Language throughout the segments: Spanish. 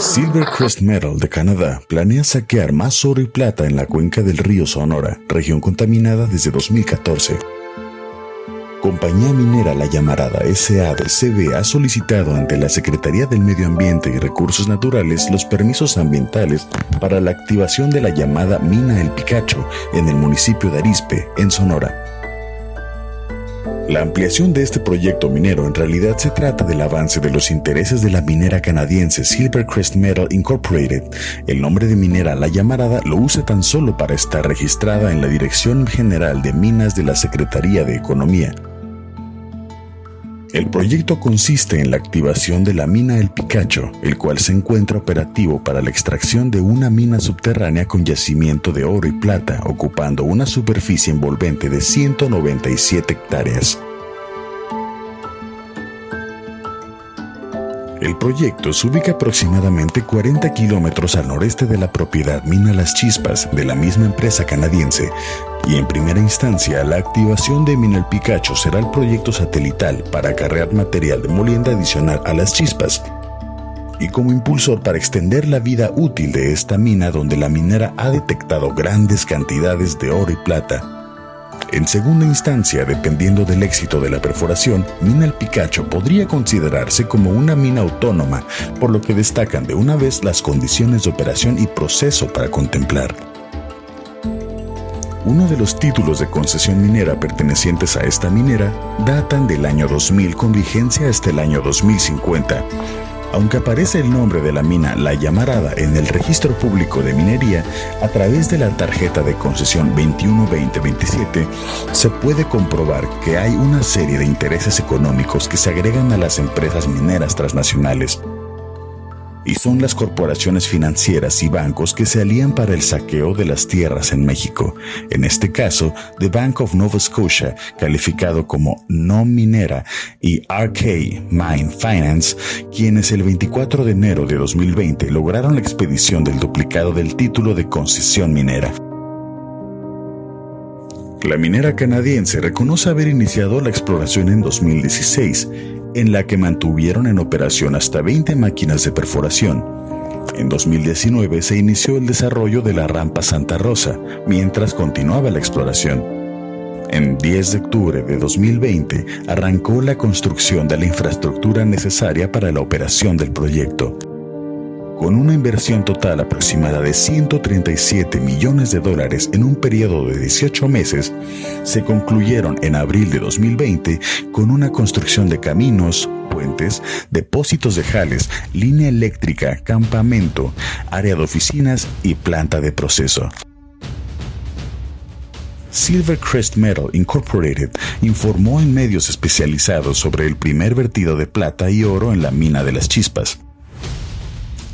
Silvercrest Metal de Canadá planea saquear más oro y plata en la cuenca del río Sonora, región contaminada desde 2014. Compañía minera La Llamarada SADCB ha solicitado ante la Secretaría del Medio Ambiente y Recursos Naturales los permisos ambientales para la activación de la llamada Mina El Picacho en el municipio de Arispe, en Sonora. La ampliación de este proyecto minero en realidad se trata del avance de los intereses de la minera canadiense Silvercrest Metal Incorporated. El nombre de minera La Llamarada lo usa tan solo para estar registrada en la Dirección General de Minas de la Secretaría de Economía. El proyecto consiste en la activación de la mina El Picacho, el cual se encuentra operativo para la extracción de una mina subterránea con yacimiento de oro y plata, ocupando una superficie envolvente de 197 hectáreas. El proyecto se ubica aproximadamente 40 kilómetros al noreste de la propiedad Mina Las Chispas de la misma empresa canadiense y en primera instancia la activación de Mina El Picacho será el proyecto satelital para acarrear material de molienda adicional a las chispas y como impulsor para extender la vida útil de esta mina donde la minera ha detectado grandes cantidades de oro y plata en segunda instancia, dependiendo del éxito de la perforación, Mina El Picacho podría considerarse como una mina autónoma, por lo que destacan de una vez las condiciones de operación y proceso para contemplar. Uno de los títulos de concesión minera pertenecientes a esta minera datan del año 2000 con vigencia hasta el año 2050 aunque aparece el nombre de la mina La Llamarada en el registro público de minería, a través de la tarjeta de concesión 21-2027, se puede comprobar que hay una serie de intereses económicos que se agregan a las empresas mineras transnacionales y son las corporaciones financieras y bancos que se alían para el saqueo de las tierras en México. En este caso, The Bank of Nova Scotia, calificado como no minera, y RK Mine Finance, quienes el 24 de enero de 2020 lograron la expedición del duplicado del título de concesión minera. La minera canadiense reconoce haber iniciado la exploración en 2016 en la que mantuvieron en operación hasta 20 máquinas de perforación. En 2019 se inició el desarrollo de la rampa Santa Rosa, mientras continuaba la exploración. En 10 de octubre de 2020 arrancó la construcción de la infraestructura necesaria para la operación del proyecto con una inversión total aproximada de 137 millones de dólares en un periodo de 18 meses, se concluyeron en abril de 2020 con una construcción de caminos, puentes, depósitos de jales, línea eléctrica, campamento, área de oficinas y planta de proceso. Silvercrest Metal Incorporated informó en medios especializados sobre el primer vertido de plata y oro en la mina de las chispas.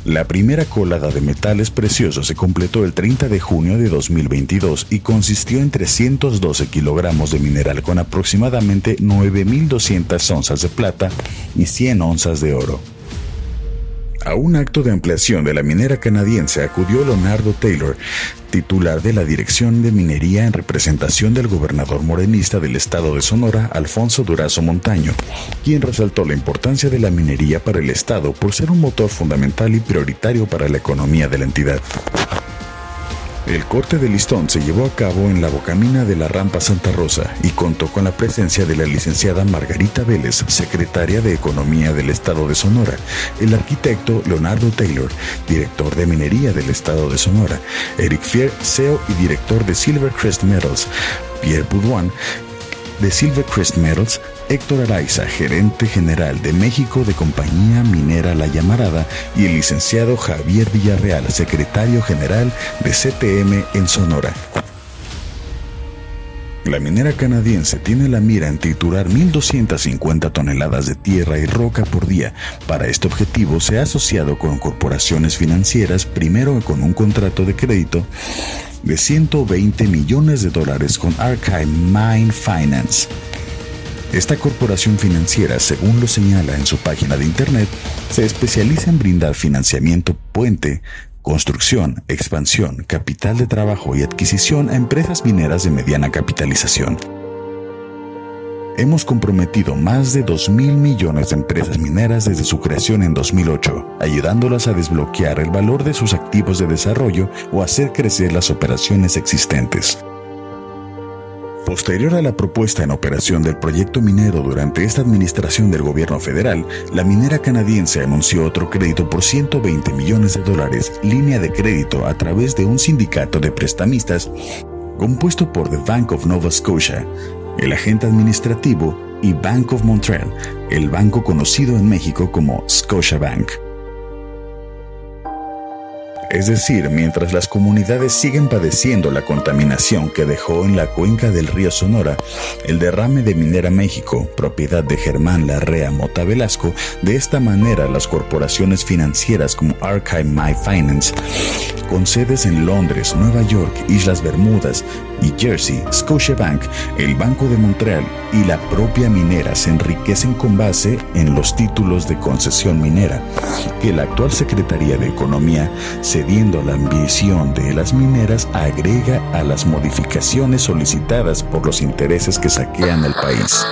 La primera colada de metales preciosos se completó el 30 de junio de 2022 y consistió en 312 kilogramos de mineral con aproximadamente 9.200 onzas de plata y 100 onzas de oro. A un acto de ampliación de la minera canadiense acudió Leonardo Taylor, titular de la Dirección de Minería en representación del gobernador morenista del estado de Sonora, Alfonso Durazo Montaño, quien resaltó la importancia de la minería para el estado por ser un motor fundamental y prioritario para la economía de la entidad. El corte de listón se llevó a cabo en la bocamina de la rampa Santa Rosa y contó con la presencia de la licenciada Margarita Vélez, secretaria de Economía del Estado de Sonora, el arquitecto Leonardo Taylor, director de minería del Estado de Sonora, Eric Fier, CEO y director de Silvercrest Metals, Pierre Boudouin, de Silvercrest Metals, Héctor Araiza, gerente general de México de Compañía Minera La Llamarada, y el licenciado Javier Villarreal, secretario general de CTM en Sonora. La minera canadiense tiene la mira en triturar 1.250 toneladas de tierra y roca por día. Para este objetivo se ha asociado con corporaciones financieras, primero con un contrato de crédito de 120 millones de dólares con Archive Mine Finance. Esta corporación financiera, según lo señala en su página de internet, se especializa en brindar financiamiento puente, construcción, expansión, capital de trabajo y adquisición a empresas mineras de mediana capitalización. hemos comprometido más de 2 mil millones de empresas mineras desde su creación en 2008, ayudándolas a desbloquear el valor de sus activos de desarrollo o hacer crecer las operaciones existentes. Posterior a la propuesta en operación del proyecto minero durante esta administración del gobierno federal, la minera canadiense anunció otro crédito por 120 millones de dólares, línea de crédito a través de un sindicato de prestamistas compuesto por The Bank of Nova Scotia, el agente administrativo y Bank of Montreal, el banco conocido en México como Scotiabank. Es decir, mientras las comunidades siguen padeciendo la contaminación que dejó en la cuenca del río Sonora el derrame de Minera México, propiedad de Germán Larrea Mota Velasco, de esta manera las corporaciones financieras como Archive My Finance, con sedes en Londres, Nueva York, Islas Bermudas y Jersey, Scotiabank, el Banco de Montreal y la propia minera se enriquecen con base en los títulos de concesión minera que la actual Secretaría de Economía se cediendo a la ambición de las mineras, agrega a las modificaciones solicitadas por los intereses que saquean el país.